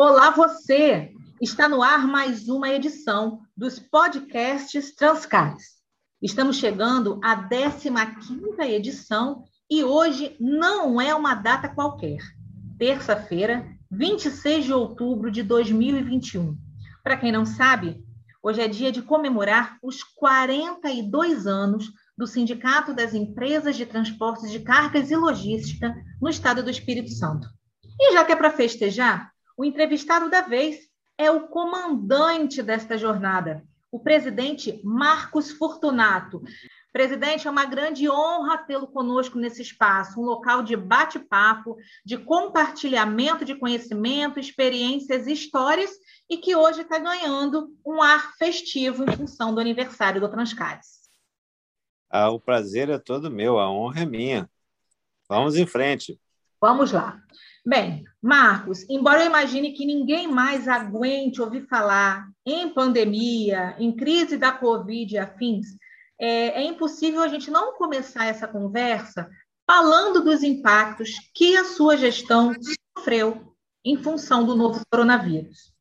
Olá, você! Está no ar mais uma edição dos podcasts Transcares. Estamos chegando à 15ª edição e hoje não é uma data qualquer. Terça-feira, 26 de outubro de 2021. Para quem não sabe, hoje é dia de comemorar os 42 anos do Sindicato das Empresas de Transportes de Cargas e Logística no estado do Espírito Santo. E já que é para festejar, o entrevistado da vez é o comandante desta jornada, o presidente Marcos Fortunato. Presidente, é uma grande honra tê-lo conosco nesse espaço, um local de bate-papo, de compartilhamento de conhecimento, experiências e histórias, e que hoje está ganhando um ar festivo em função do aniversário do Transcares. Ah, o prazer é todo meu, a honra é minha. Vamos em frente. Vamos lá. Bem, Marcos, embora eu imagine que ninguém mais aguente ouvir falar em pandemia, em crise da Covid e afins, é, é impossível a gente não começar essa conversa falando dos impactos que a sua gestão sofreu em função do novo coronavírus.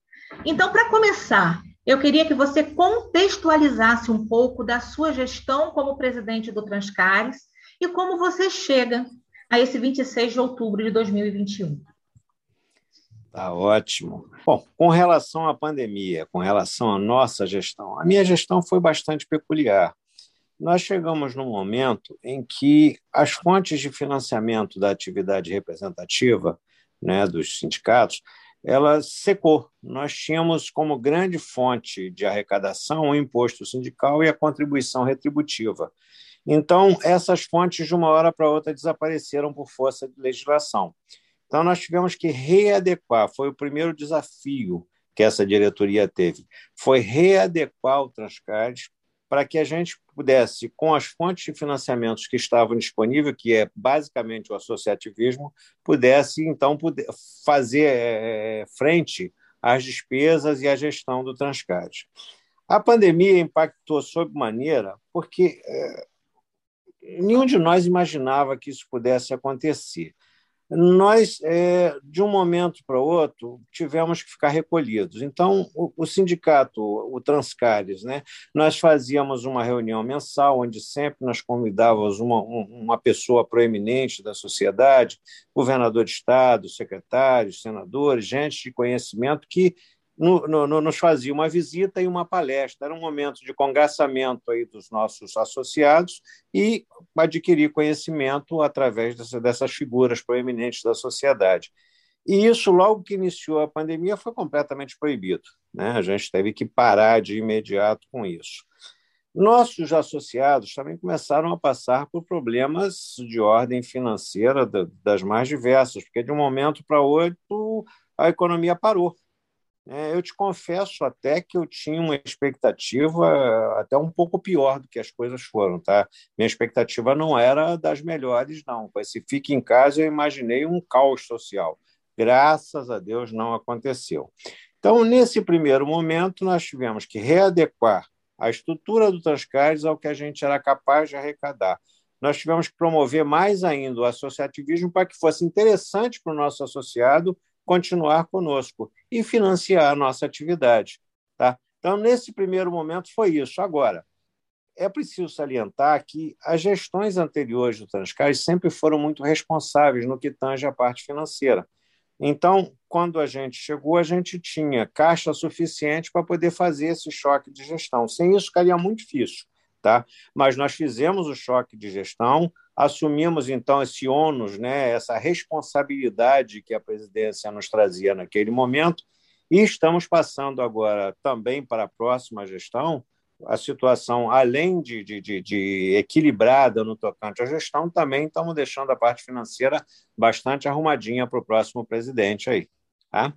Então, para começar, eu queria que você contextualizasse um pouco da sua gestão como presidente do Transcares e como você chega a esse 26 de outubro de 2021. Tá ótimo. Bom, com relação à pandemia, com relação à nossa gestão, a minha gestão foi bastante peculiar. Nós chegamos num momento em que as fontes de financiamento da atividade representativa né, dos sindicatos ela secou. Nós tínhamos como grande fonte de arrecadação o imposto sindical e a contribuição retributiva. Então, essas fontes, de uma hora para outra, desapareceram por força de legislação. Então, nós tivemos que readequar, foi o primeiro desafio que essa diretoria teve, foi readequar o Transcard para que a gente pudesse, com as fontes de financiamentos que estavam disponíveis, que é basicamente o associativismo, pudesse, então, fazer é, frente às despesas e à gestão do Transcard. A pandemia impactou sob maneira porque é, nenhum de nós imaginava que isso pudesse acontecer. Nós, é, de um momento para outro, tivemos que ficar recolhidos. Então, o, o sindicato, o Transcares, né, nós fazíamos uma reunião mensal, onde sempre nós convidávamos uma, uma pessoa proeminente da sociedade, governador de Estado, secretários, senadores, gente de conhecimento que no, no, nos fazia uma visita e uma palestra. Era um momento de congraçamento aí dos nossos associados e adquirir conhecimento através dessa, dessas figuras proeminentes da sociedade. E isso, logo que iniciou a pandemia, foi completamente proibido. Né? A gente teve que parar de imediato com isso. Nossos associados também começaram a passar por problemas de ordem financeira das mais diversas, porque de um momento para outro a economia parou. É, eu te confesso até que eu tinha uma expectativa até um pouco pior do que as coisas foram, tá? Minha expectativa não era das melhores, não. Esse fique em casa, eu imaginei um caos social. Graças a Deus não aconteceu. Então, nesse primeiro momento, nós tivemos que readequar a estrutura do Transcares ao que a gente era capaz de arrecadar. Nós tivemos que promover mais ainda o associativismo para que fosse interessante para o nosso associado continuar conosco e financiar a nossa atividade. Tá? Então, nesse primeiro momento, foi isso. Agora, é preciso salientar que as gestões anteriores do Transcais sempre foram muito responsáveis no que tange a parte financeira. Então, quando a gente chegou, a gente tinha caixa suficiente para poder fazer esse choque de gestão. Sem isso, ficaria muito difícil. Tá? Mas nós fizemos o choque de gestão, assumimos então esse ônus, né, essa responsabilidade que a presidência nos trazia naquele momento, e estamos passando agora também para a próxima gestão a situação, além de, de, de, de, equilibrada no tocante à gestão, também estamos deixando a parte financeira bastante arrumadinha para o próximo presidente aí. Tá?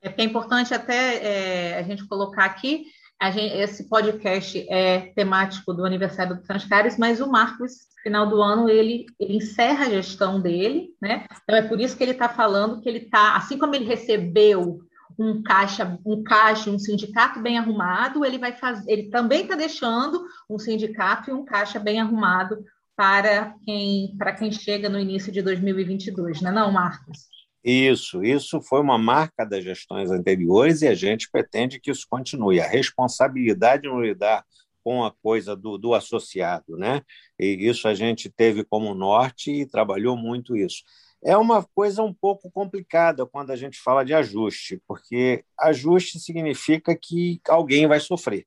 É, é importante até é, a gente colocar aqui, gente, esse podcast é temático do aniversário do Transcares, mas o Marcos final do ano ele, ele encerra a gestão dele, né? Então é por isso que ele está falando que ele está, assim como ele recebeu um caixa, um caixa, um sindicato bem arrumado, ele vai fazer, ele também está deixando um sindicato e um caixa bem arrumado para quem para quem chega no início de 2022, não é não, Marcos? Isso, isso foi uma marca das gestões anteriores e a gente pretende que isso continue. A responsabilidade no lidar com a coisa do, do associado, né? E isso a gente teve como norte e trabalhou muito isso. É uma coisa um pouco complicada quando a gente fala de ajuste, porque ajuste significa que alguém vai sofrer.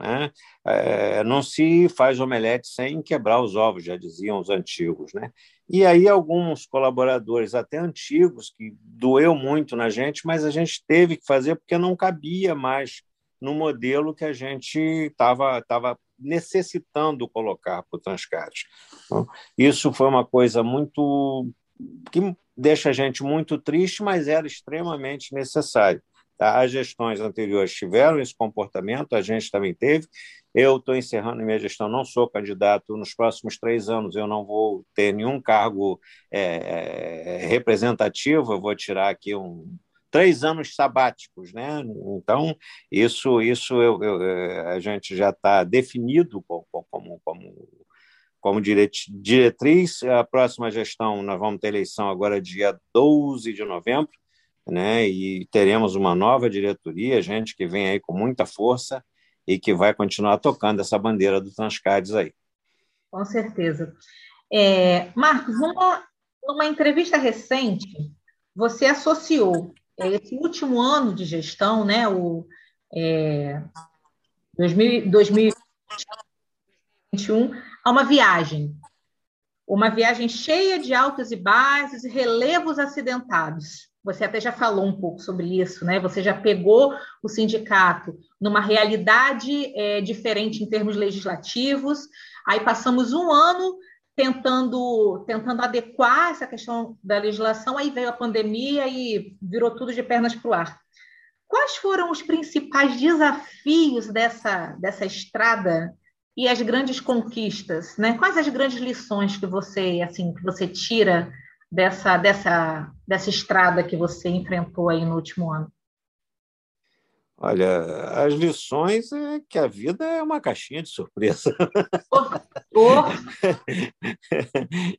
Né? É, não se faz omelete sem quebrar os ovos, já diziam os antigos. Né? E aí, alguns colaboradores, até antigos, que doeu muito na gente, mas a gente teve que fazer porque não cabia mais no modelo que a gente estava tava necessitando colocar para o Transcat. Então, isso foi uma coisa muito que deixa a gente muito triste, mas era extremamente necessário. Tá? As gestões anteriores tiveram esse comportamento, a gente também teve. Eu estou encerrando minha gestão, não sou candidato. Nos próximos três anos eu não vou ter nenhum cargo é, é representativo, eu vou tirar aqui um, três anos sabáticos, né? Então isso isso eu, eu, é, a gente já está definido como, como, como, como diretriz. A próxima gestão nós vamos ter eleição agora dia 12 de novembro né? E teremos uma nova diretoria, gente que vem aí com muita força e que vai continuar tocando essa bandeira do Transcades aí. Com certeza. É, Marcos, numa, numa entrevista recente, você associou é, esse último ano de gestão, né, o é, 2000, 2021, a uma viagem. Uma viagem cheia de altos e baixos e relevos acidentados. Você até já falou um pouco sobre isso, né? Você já pegou o sindicato numa realidade é, diferente em termos legislativos. Aí passamos um ano tentando tentando adequar essa questão da legislação. Aí veio a pandemia e virou tudo de pernas para o ar. Quais foram os principais desafios dessa dessa estrada e as grandes conquistas, né? Quais as grandes lições que você assim que você tira dessa, dessa, dessa estrada que você enfrentou aí no último ano? Olha, as lições é que a vida é uma caixinha de surpresa. Oh, oh.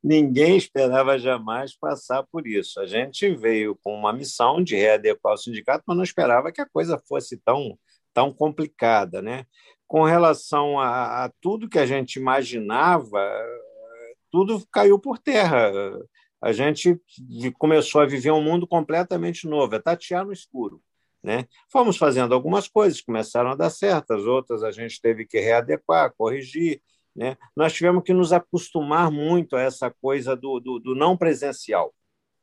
Ninguém esperava jamais passar por isso. A gente veio com uma missão de readequar o sindicato, mas não esperava que a coisa fosse tão, tão complicada. Né? Com relação a, a tudo que a gente imaginava, tudo caiu por terra a gente começou a viver um mundo completamente novo, é tatear no escuro. Né? Fomos fazendo algumas coisas, começaram a dar certas, outras a gente teve que readequar, corrigir. Né? Nós tivemos que nos acostumar muito a essa coisa do, do, do não presencial.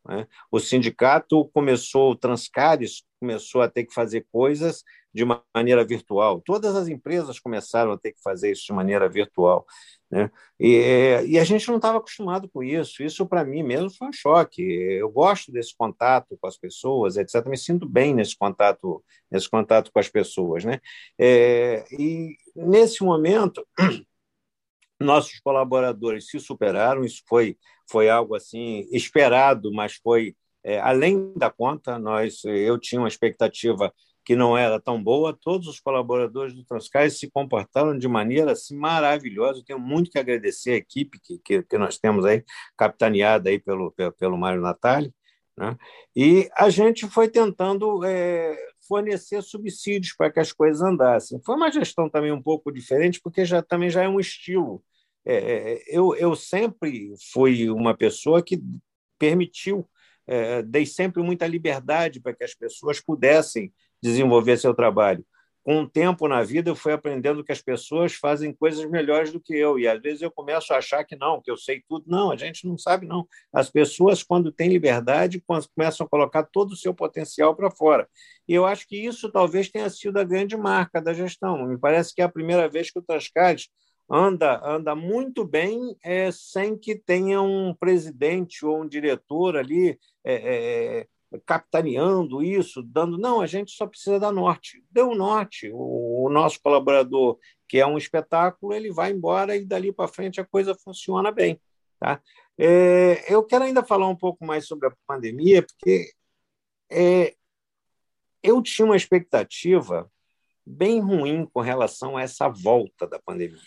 Né? O sindicato começou, o Transcares começou a ter que fazer coisas de maneira virtual. Todas as empresas começaram a ter que fazer isso de maneira virtual. Né? E, e a gente não estava acostumado com isso. Isso, para mim mesmo, foi um choque. Eu gosto desse contato com as pessoas, etc. Me sinto bem nesse contato, nesse contato com as pessoas. Né? É, e, nesse momento, nossos colaboradores se superaram. Isso foi, foi algo assim esperado, mas foi é, além da conta. Nós, eu tinha uma expectativa que não era tão boa, todos os colaboradores do Transcais se comportaram de maneira assim, maravilhosa. Eu tenho muito que agradecer a equipe que, que, que nós temos aí, capitaneada aí pelo, pelo, pelo Mário Natali. Né? E a gente foi tentando é, fornecer subsídios para que as coisas andassem. Foi uma gestão também um pouco diferente, porque já também já é um estilo. É, é eu, eu sempre fui uma pessoa que permitiu, é, dei sempre muita liberdade para que as pessoas pudessem desenvolver seu trabalho. Com o tempo na vida, eu fui aprendendo que as pessoas fazem coisas melhores do que eu. E às vezes eu começo a achar que não, que eu sei tudo. Não, a gente não sabe, não. As pessoas, quando têm liberdade, começam a colocar todo o seu potencial para fora. E eu acho que isso talvez tenha sido a grande marca da gestão. Me parece que é a primeira vez que o Tascades anda anda muito bem é, sem que tenha um presidente ou um diretor ali é, é, capitaneando isso, dando, não, a gente só precisa da norte. Deu norte. O, o nosso colaborador, que é um espetáculo, ele vai embora e dali para frente a coisa funciona bem. Tá? É, eu quero ainda falar um pouco mais sobre a pandemia, porque é, eu tinha uma expectativa bem ruim com relação a essa volta da pandemia.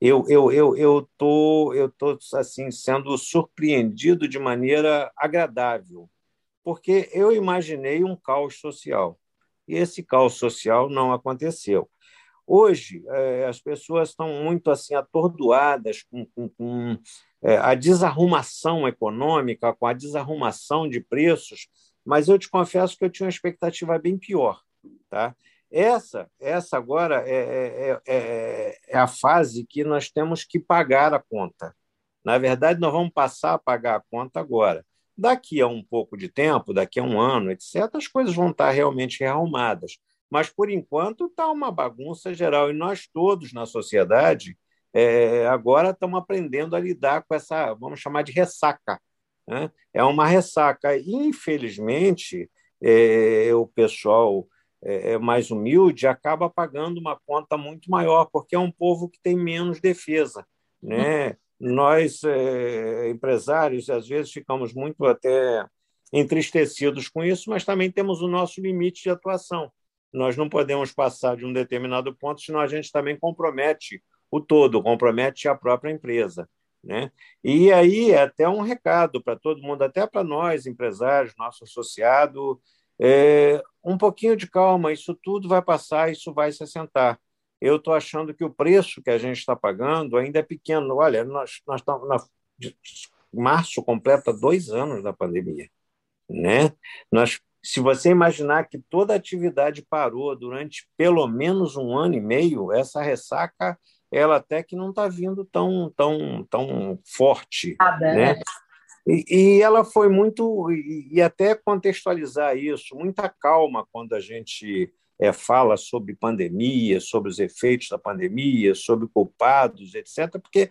Eu eu eu eu tô eu tô assim sendo surpreendido de maneira agradável porque eu imaginei um caos social. E esse caos social não aconteceu. Hoje, é, as pessoas estão muito assim atordoadas com, com, com é, a desarrumação econômica, com a desarrumação de preços, mas eu te confesso que eu tinha uma expectativa bem pior. Tá? Essa, essa agora é, é, é, é, a fase que nós temos que pagar a conta. Na verdade, nós vamos passar a pagar a conta agora. Daqui a um pouco de tempo, daqui a um ano, etc., as coisas vão estar realmente rearrumadas. Mas, por enquanto, está uma bagunça geral. E nós todos na sociedade é, agora estamos aprendendo a lidar com essa, vamos chamar de ressaca. Né? É uma ressaca. Infelizmente, é, o pessoal é, é, mais humilde acaba pagando uma conta muito maior, porque é um povo que tem menos defesa. Né? Nós, é, empresários, às vezes ficamos muito até entristecidos com isso, mas também temos o nosso limite de atuação. Nós não podemos passar de um determinado ponto, senão a gente também compromete o todo, compromete a própria empresa. Né? E aí é até um recado para todo mundo, até para nós, empresários, nosso associado, é, um pouquinho de calma, isso tudo vai passar, isso vai se assentar. Eu estou achando que o preço que a gente está pagando ainda é pequeno. Olha, nós, nós estamos na março completa dois anos da pandemia, né? Nós, se você imaginar que toda a atividade parou durante pelo menos um ano e meio, essa ressaca ela até que não está vindo tão tão tão forte, né? né? E, e, ela foi muito e, e, até contextualizar isso, muita calma quando a gente é, fala sobre pandemia, sobre os efeitos da pandemia, sobre culpados, etc., porque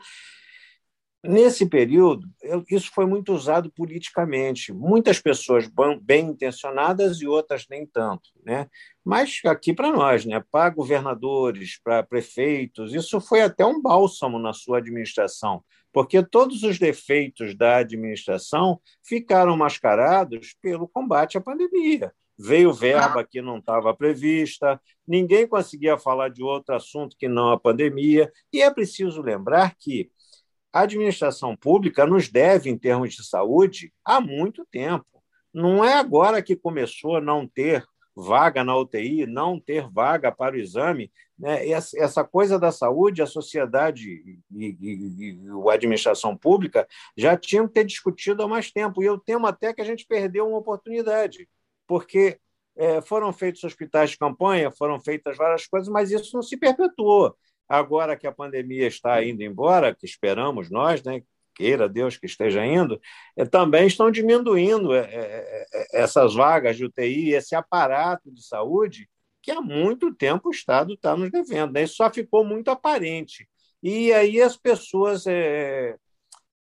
nesse período isso foi muito usado politicamente. Muitas pessoas bem intencionadas e outras nem tanto, né? Mas aqui para nós, né? Para governadores, para prefeitos, isso foi até um bálsamo na sua administração, porque todos os defeitos da administração ficaram mascarados pelo combate à pandemia veio verba que não estava prevista, ninguém conseguia falar de outro assunto que não a pandemia, e é preciso lembrar que a administração pública nos deve, em termos de saúde, há muito tempo. Não é agora que começou a não ter vaga na UTI, não ter vaga para o exame. Né? Essa coisa da saúde, a sociedade e, e, e, a administração pública já tinham que ter discutido há mais tempo. E eu temo até que a gente perdeu uma oportunidade porque é, foram feitos hospitais de campanha, foram feitas várias coisas, mas isso não se perpetuou. Agora que a pandemia está indo embora, que esperamos nós, né, queira Deus que esteja indo, é, também estão diminuindo é, é, é essas vagas de UTI, esse aparato de saúde que há muito tempo o Estado está nos devendo. Né? Isso só ficou muito aparente. E aí as pessoas. É,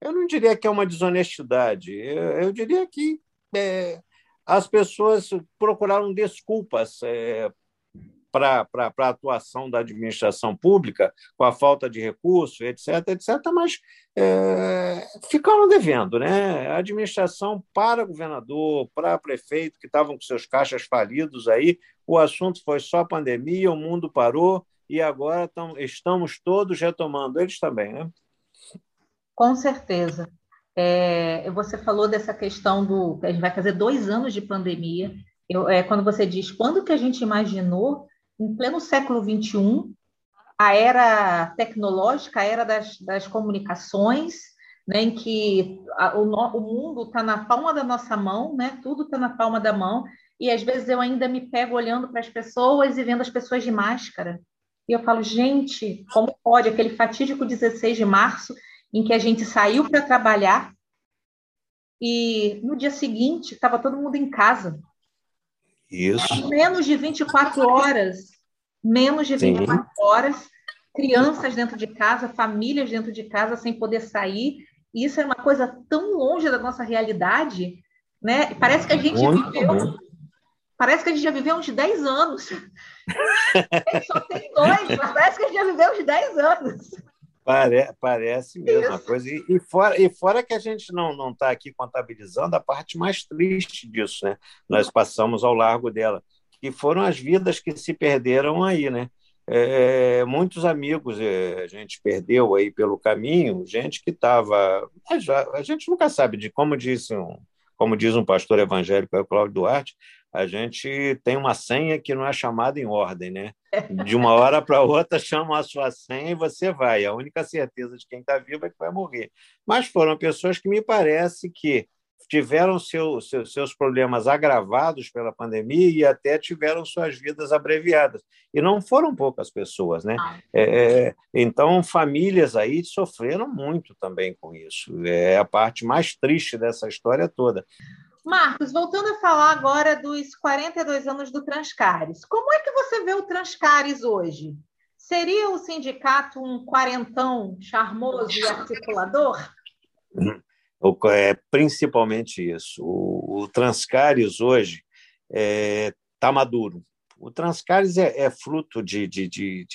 eu não diria que é uma desonestidade, eu, eu diria que é, as pessoas procuraram desculpas é, para a atuação da administração pública, com a falta de recursos, etc., etc., mas é, ficaram devendo. Né? A administração para governador, para prefeito, que estavam com seus caixas falidos aí, o assunto foi só pandemia, o mundo parou, e agora tam, estamos todos retomando, eles também, né? Com certeza. É, você falou dessa questão do. A gente vai fazer dois anos de pandemia. Eu, é, quando você diz quando que a gente imaginou, em pleno século XXI, a era tecnológica, a era das, das comunicações, né, em que a, o, o, mundo está na palma da nossa mão, né, tudo está na palma da mão, e às vezes eu ainda me pego olhando para as pessoas e vendo as pessoas de máscara. E eu falo, gente, como pode? Aquele fatídico 16 de março, em que a gente saiu para trabalhar e no dia seguinte estava todo mundo em casa. Isso. Menos de 24 horas, menos de 24 Sim. horas, crianças dentro de casa, famílias dentro de casa sem poder sair. E isso é uma coisa tão longe da nossa realidade, né? Parece que a gente Muito viveu. Bom. Parece que a gente já viveu uns 10 anos. só tem dois, mas parece que a gente já viveu uns 10 anos. Pare, parece mesmo uma coisa. E, e, fora, e fora que a gente não está aqui contabilizando a parte mais triste disso, né? Nós passamos ao largo dela, que foram as vidas que se perderam aí, né? É, muitos amigos é, a gente perdeu aí pelo caminho, gente que estava. A gente nunca sabe de como disse um, como diz um pastor evangélico, é o Cláudio Duarte, a gente tem uma senha que não é chamada em ordem, né? De uma hora para outra chamam a sua senha e você vai. A única certeza de quem está vivo é que vai morrer. Mas foram pessoas que me parece que tiveram seu, seu, seus problemas agravados pela pandemia e até tiveram suas vidas abreviadas. E não foram poucas pessoas, né? Ah. É, é, então, famílias aí sofreram muito também com isso. É a parte mais triste dessa história toda. Marcos, voltando a falar agora dos 42 anos do Transcares, como é que você vê o Transcares hoje? Seria o sindicato um quarentão charmoso e articulador? É principalmente isso. O, Transcares hoje está é, tá maduro, o Transcares é, é fruto de, de, de,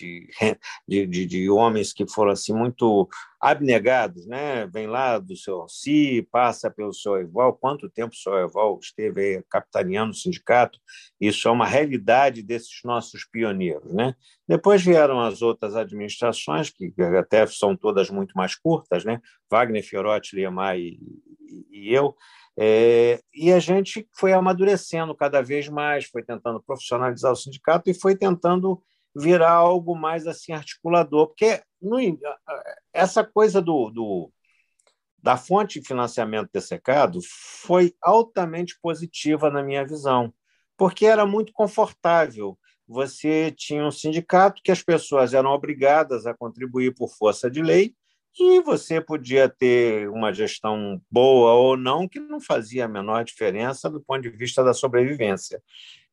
de, de, homens que foram assim muito abnegados, né? Vem lá do seu Si, passa pelo seu Eval. Quanto tempo o seu Eval esteve capitaneando o sindicato? Isso é uma realidade desses nossos pioneiros, né? Depois vieram as outras administrações, que até são todas muito mais curtas, né? Wagner Fiorotti, Liemar e, e eu. É, e a gente foi amadurecendo cada vez mais, foi tentando profissionalizar o sindicato e foi tentando virar algo mais assim articulador, porque no, essa coisa do, do, da fonte de financiamento dessecado foi altamente positiva na minha visão, porque era muito confortável. Você tinha um sindicato que as pessoas eram obrigadas a contribuir por força de lei, e você podia ter uma gestão boa ou não, que não fazia a menor diferença do ponto de vista da sobrevivência.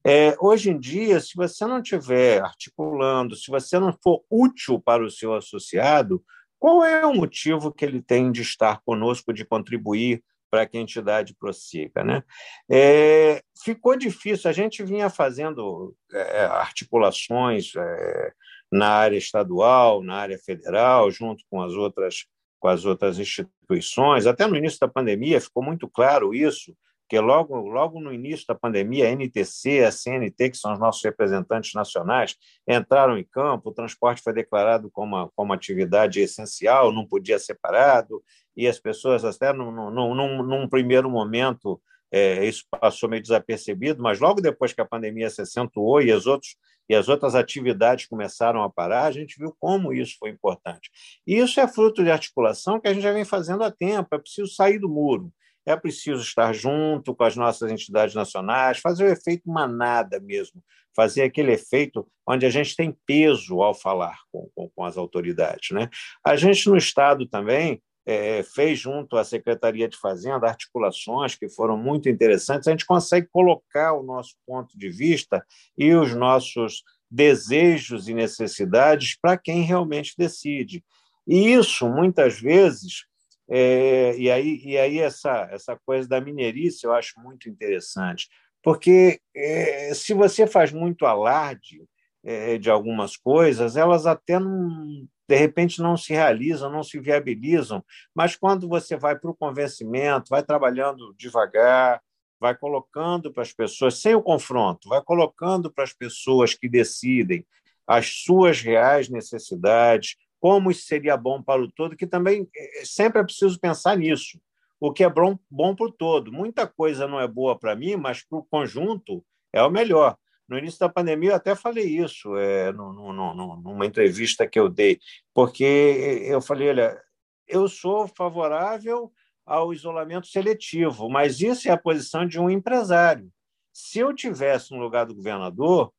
É, hoje em dia, se você não estiver articulando, se você não for útil para o seu associado, qual é o motivo que ele tem de estar conosco, de contribuir para que a entidade prossiga? Né? É, ficou difícil, a gente vinha fazendo é, articulações é, na área estadual, na área federal, junto com as outras com as outras instituições. Até no início da pandemia ficou muito claro isso, que logo logo no início da pandemia a NTC, a CNT, que são os nossos representantes nacionais, entraram em campo, o transporte foi declarado como como atividade essencial, não podia ser parado, e as pessoas até num, num, num, num primeiro momento é, isso passou meio desapercebido, mas logo depois que a pandemia se acentuou e as, outros, e as outras atividades começaram a parar, a gente viu como isso foi importante. E isso é fruto de articulação que a gente já vem fazendo há tempo, é preciso sair do muro, é preciso estar junto com as nossas entidades nacionais, fazer o efeito manada mesmo, fazer aquele efeito onde a gente tem peso ao falar com, com, com as autoridades. Né? A gente, no Estado também, é, fez junto à Secretaria de Fazenda articulações que foram muito interessantes, a gente consegue colocar o nosso ponto de vista e os nossos desejos e necessidades para quem realmente decide. E isso, muitas vezes, é, e aí, e aí essa, essa coisa da mineirice eu acho muito interessante, porque é, se você faz muito alarde é, de algumas coisas, elas até não de repente não se realizam, não se viabilizam, mas quando você vai para o convencimento, vai trabalhando devagar, vai colocando para as pessoas, sem o confronto, vai colocando para as pessoas que decidem as suas reais necessidades, como isso seria bom para o todo, que também eh, sempre é preciso pensar nisso. O que é bom, bom para o todo. Muita coisa não é boa para mim, mas para o conjunto é o melhor. No início da pandemia, eu até falei isso é, no, no, no, numa entrevista que eu dei, porque eu falei: olha, eu sou favorável ao isolamento seletivo, mas isso é a posição de um empresário. Se eu tivesse no lugar do governador,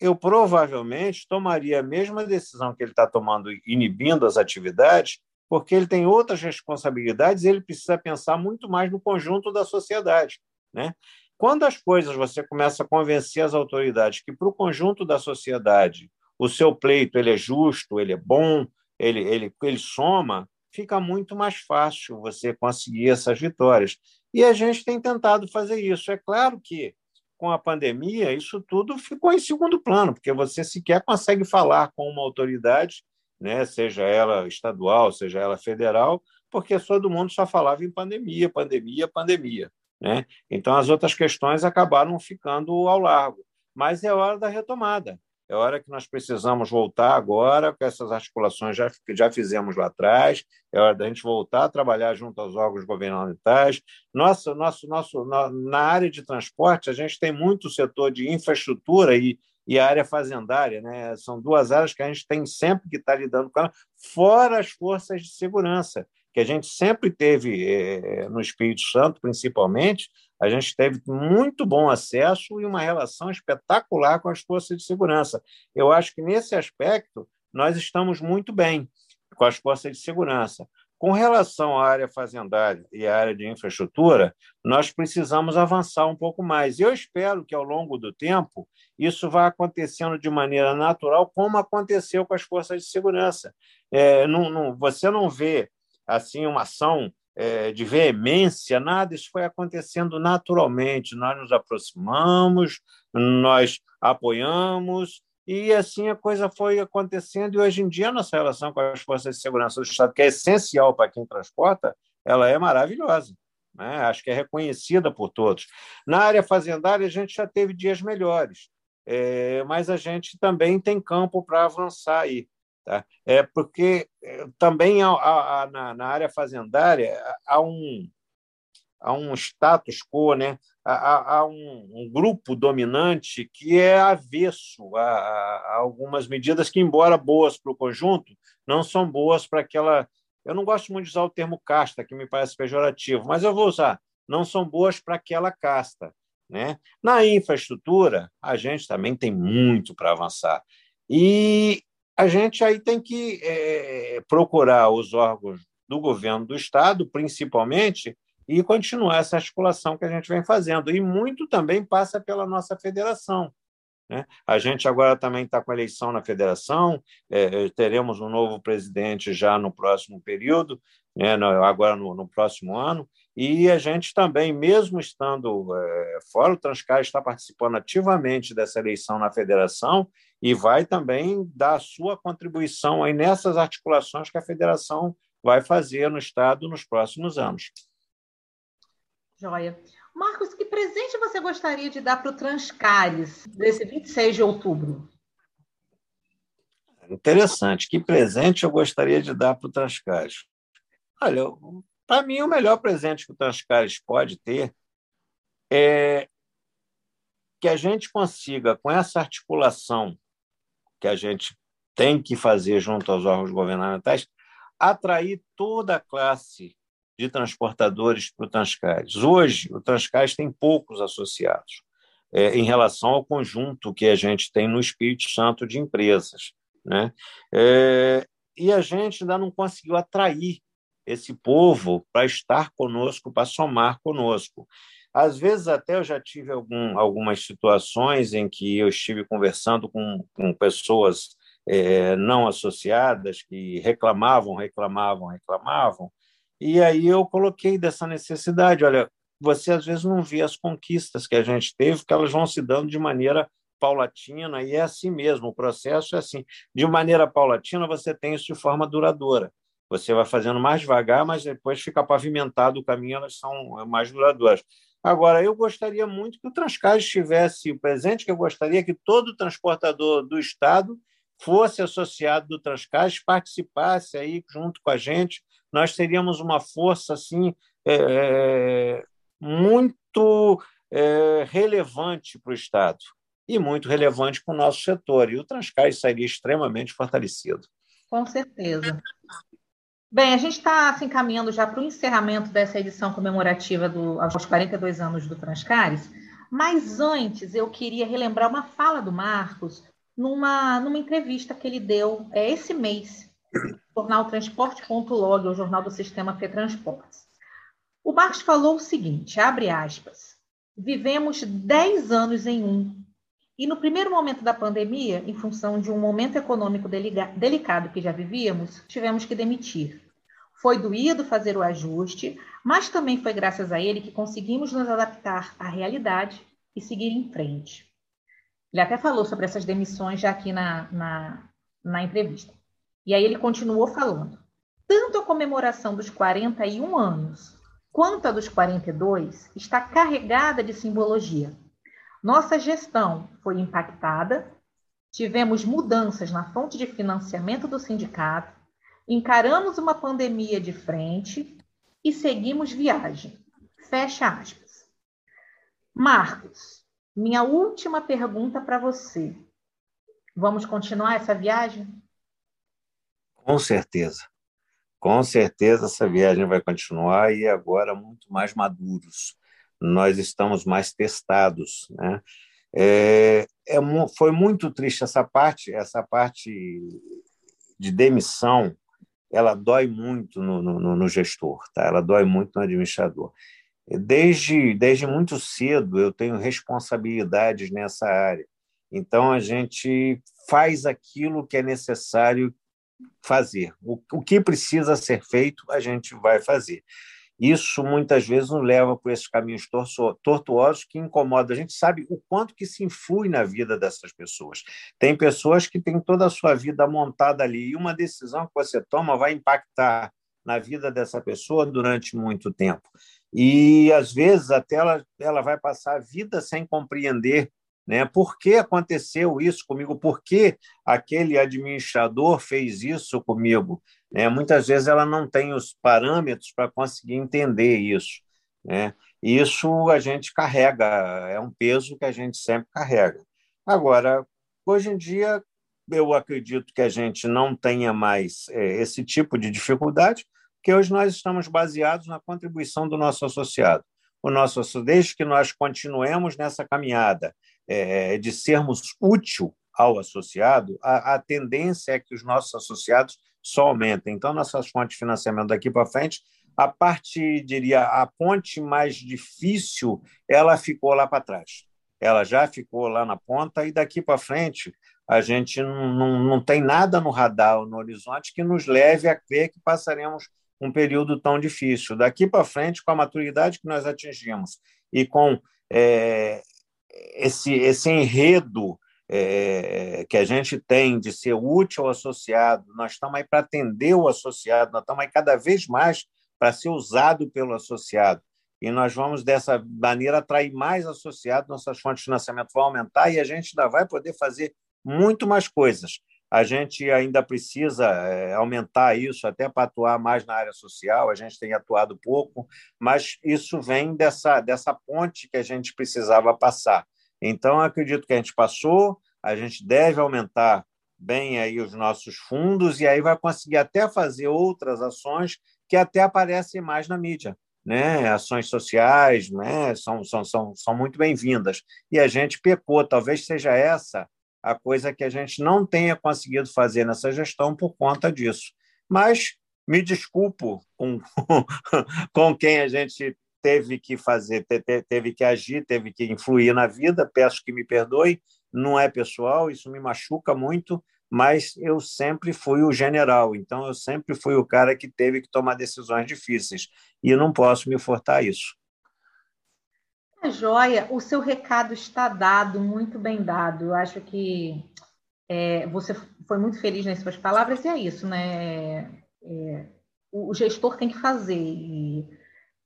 eu provavelmente tomaria a mesma decisão que ele está tomando, inibindo as atividades, porque ele tem outras responsabilidades e ele precisa pensar muito mais no conjunto da sociedade. Né? Quando as coisas você começa a convencer as autoridades que, para o conjunto da sociedade, o seu pleito ele é justo, ele é bom, ele, ele, ele soma, fica muito mais fácil você conseguir essas vitórias. E a gente tem tentado fazer isso. É claro que, com a pandemia, isso tudo ficou em segundo plano, porque você sequer consegue falar com uma autoridade, né, seja ela estadual, seja ela federal, porque todo mundo só falava em pandemia, pandemia, pandemia. Né? Então, as outras questões acabaram ficando ao largo. Mas é hora da retomada. é hora que nós precisamos voltar agora, com essas articulações já, que já fizemos lá atrás, é hora da gente voltar a trabalhar junto aos órgãos governamentais. Nossa, nosso, nosso, na área de transporte, a gente tem muito setor de infraestrutura e, e a área fazendária, né? São duas áreas que a gente tem sempre que estar lidando com ela, fora as forças de segurança, que a gente sempre teve é, no Espírito Santo, principalmente, a gente teve muito bom acesso e uma relação espetacular com as forças de segurança. Eu acho que nesse aspecto nós estamos muito bem com as forças de segurança. Com relação à área fazendária e à área de infraestrutura, nós precisamos avançar um pouco mais. Eu espero que, ao longo do tempo, isso vá acontecendo de maneira natural, como aconteceu com as forças de segurança. É, não, não, você não vê assim uma ação é, de veemência, nada, isso foi acontecendo naturalmente. Nós nos aproximamos, nós apoiamos, e assim a coisa foi acontecendo. E hoje em dia, a nossa relação com as forças de segurança do Estado, que é essencial para quem transporta, ela é maravilhosa. Né? Acho que é reconhecida por todos. Na área fazendária, a gente já teve dias melhores, é, mas a gente também tem campo para avançar aí. Tá? É porque é, também há, há, na, na, área fazendária há um, há um status quo, né? há, há um, um, grupo dominante que é avesso a, a, algumas medidas que, embora boas para o conjunto, não são boas para aquela. Eu não gosto muito de usar o termo casta, que me parece pejorativo, mas eu vou usar. Não são boas para aquela casta. Né? Na infraestrutura, a gente também tem muito para avançar. E a gente aí tem que é, procurar os órgãos do governo do Estado, principalmente, e continuar essa articulação que a gente vem fazendo. E muito também passa pela nossa federação. Né? A gente agora também está com eleição na federação, é, teremos um novo presidente já no próximo período, né, agora no, no, próximo ano, e a gente também, mesmo estando é, fora, o Transcar está participando ativamente dessa eleição na federação e vai também dar a sua contribuição aí nessas articulações que a federação vai fazer no Estado nos próximos anos. Joia. Marcos, que presente você gostaria de dar para o Transcares desse 26 de outubro? Interessante. Que presente eu gostaria de dar para o Transcares? Olha, para mim, o melhor presente que o Transcares pode ter é que a gente consiga, com essa articulação que a gente tem que fazer junto aos órgãos governamentais, atrair toda a classe de transportadores para o Transcais. Hoje, o Transcais tem poucos associados é, em relação ao conjunto que a gente tem no Espírito Santo de empresas. Né? É, e a gente ainda não conseguiu atrair esse povo para estar conosco, para somar conosco. Às vezes, até eu já tive algum, algumas situações em que eu estive conversando com, com pessoas é, não associadas que reclamavam, reclamavam, reclamavam, e aí eu coloquei dessa necessidade. Olha, você às vezes não vê as conquistas que a gente teve, que elas vão se dando de maneira paulatina, e é assim mesmo, o processo é assim. De maneira paulatina, você tem isso de forma duradoura. Você vai fazendo mais devagar, mas depois fica pavimentado o caminho, elas são mais duradouras. Agora, eu gostaria muito que o Transcais estivesse presente, que eu gostaria que todo transportador do Estado fosse associado do Transcais, participasse aí junto com a gente. Nós teríamos uma força assim é, é muito é, relevante para o Estado e muito relevante para o nosso setor. E o Transcais seria extremamente fortalecido. Com certeza. Bem, a gente está se encaminhando já para o encerramento dessa edição comemorativa do, aos 42 anos do Transcares, mas antes eu queria relembrar uma fala do Marcos numa, numa entrevista que ele deu é, esse mês, no jornal Transporte.log, o jornal do sistema Transportes. O Marcos falou o seguinte, abre aspas, vivemos 10 anos em um, e no primeiro momento da pandemia, em função de um momento econômico delicado que já vivíamos, tivemos que demitir. Foi doído fazer o ajuste, mas também foi graças a ele que conseguimos nos adaptar à realidade e seguir em frente. Ele até falou sobre essas demissões já aqui na, na, na entrevista. E aí ele continuou falando. Tanto a comemoração dos 41 anos quanto a dos 42 está carregada de simbologia nossa gestão foi impactada tivemos mudanças na fonte de financiamento do sindicato, encaramos uma pandemia de frente e seguimos viagem. Fecha aspas. Marcos, minha última pergunta para você. Vamos continuar essa viagem? Com certeza. Com certeza essa viagem vai continuar e agora muito mais maduros. Nós estamos mais testados, né? É, é, foi muito triste essa parte, essa parte de demissão, ela dói muito no, no, no gestor, tá? Ela dói muito no administrador. Desde, desde muito cedo eu tenho responsabilidades nessa área. Então a gente faz aquilo que é necessário fazer. O, o que precisa ser feito, a gente vai fazer. Isso muitas vezes nos leva por esses caminhos tortuosos que incomodam. A gente sabe o quanto que se influi na vida dessas pessoas. Tem pessoas que têm toda a sua vida montada ali e uma decisão que você toma vai impactar na vida dessa pessoa durante muito tempo. E às vezes até ela, ela vai passar a vida sem compreender né? Por que aconteceu isso comigo? Por que aquele administrador fez isso comigo? Né? Muitas vezes ela não tem os parâmetros para conseguir entender isso. Né? Isso a gente carrega, é um peso que a gente sempre carrega. Agora, hoje em dia, eu acredito que a gente não tenha mais é, esse tipo de dificuldade, porque hoje nós estamos baseados na contribuição do nosso associado. O nosso, desde que nós continuemos nessa caminhada é, de sermos útil ao associado, a, a, tendência é que os nossos associados só aumentem. Então, nossas fontes de financiamento daqui para frente, a parte, diria, a ponte mais difícil, ela ficou lá para trás. Ela já ficou lá na ponta e daqui para frente a gente não, não, não tem nada no radar, no horizonte, que nos leve a crer que passaremos um período tão difícil. Daqui para frente, com a maturidade que nós atingimos e com é, esse, esse enredo é, que a gente tem de ser útil ao associado, nós estamos aí para atender o associado, nós estamos aí cada vez mais para ser usado pelo associado. E nós vamos, dessa maneira, atrair mais associados, nossas fontes de financiamento vão aumentar e a gente ainda vai poder fazer muito mais coisas. A gente ainda precisa é, aumentar isso até para atuar mais na área social, a gente tem atuado pouco, mas isso vem dessa, dessa ponte que a gente precisava passar. Então, acredito que a gente passou, a gente deve aumentar bem aí os nossos fundos e aí vai conseguir até fazer outras ações que até aparecem mais na mídia. Né? Ações sociais né? são, são, são, são muito bem-vindas. E a gente pecou, talvez seja essa a coisa que a gente não tenha conseguido fazer nessa gestão por conta disso. Mas me desculpo com, com quem a gente teve que fazer, teve que agir, teve que influir na vida, peço que me perdoe, não é pessoal, isso me machuca muito, mas eu sempre fui o general, então eu sempre fui o cara que teve que tomar decisões difíceis, e não posso me furtar isso. Joia, o seu recado está dado, muito bem dado. Eu acho que é, você foi muito feliz nas suas palavras, e é isso, né? É, o gestor tem que fazer. E,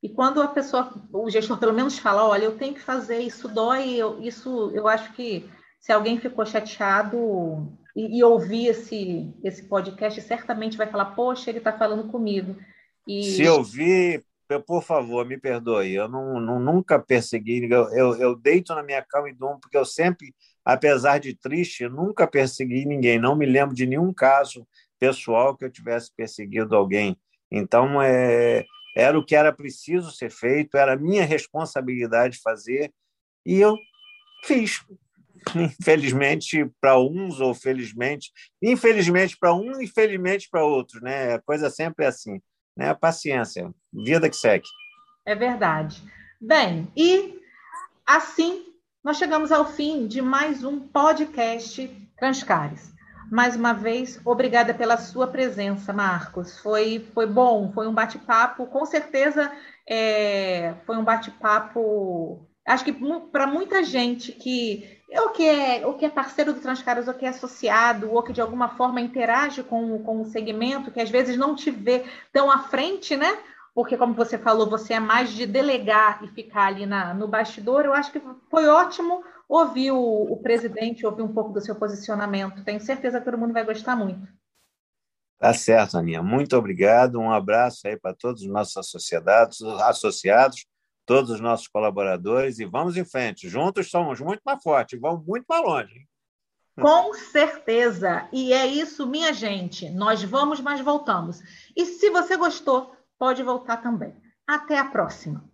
e, quando a pessoa, o gestor pelo menos fala, olha, eu tenho que fazer, isso dói, eu, isso eu acho que se alguém ficou chateado e, e ouvir esse, esse podcast, certamente vai falar, poxa, ele está falando comigo. E... Se ouvir, por favor, me perdoe, eu não, não nunca persegui, eu, eu, eu, deito na minha cama e durmo, porque eu sempre, apesar de triste, nunca persegui ninguém, não me lembro de nenhum caso pessoal que eu tivesse perseguido alguém. Então, é, era o que era preciso ser feito, era minha responsabilidade fazer, e eu fiz. Infelizmente para uns, ou felizmente, infelizmente para um, infelizmente para outros, né? A coisa sempre é assim né? Paciência, vida que segue. É verdade. Bem, e assim nós chegamos ao fim de mais um podcast Transcares. Mais uma vez, obrigada pela sua presença, Marcos. Foi, foi bom, foi um bate-papo, com certeza é, foi um bate-papo. Acho que para muita gente que ou que é, ou que é parceiro do Transcaras, ou que é associado, ou que de alguma forma interage com, com o segmento, que às vezes não te vê tão à frente, né? porque, como você falou, você é mais de delegar e ficar ali na, no bastidor. Eu acho que foi ótimo ouvir o, o presidente, ouvir um pouco do seu posicionamento. Tenho certeza que todo mundo vai gostar muito. Tá certo, Aninha. Muito obrigado. Um abraço aí para todos os nossos associados, associados, todos os nossos colaboradores e vamos em frente. Juntos somos muito mais fortes, vamos muito mais longe. Hein? Com certeza. E é isso, minha gente. Nós vamos, mas voltamos. E se você gostou, pode voltar também. Até a próxima.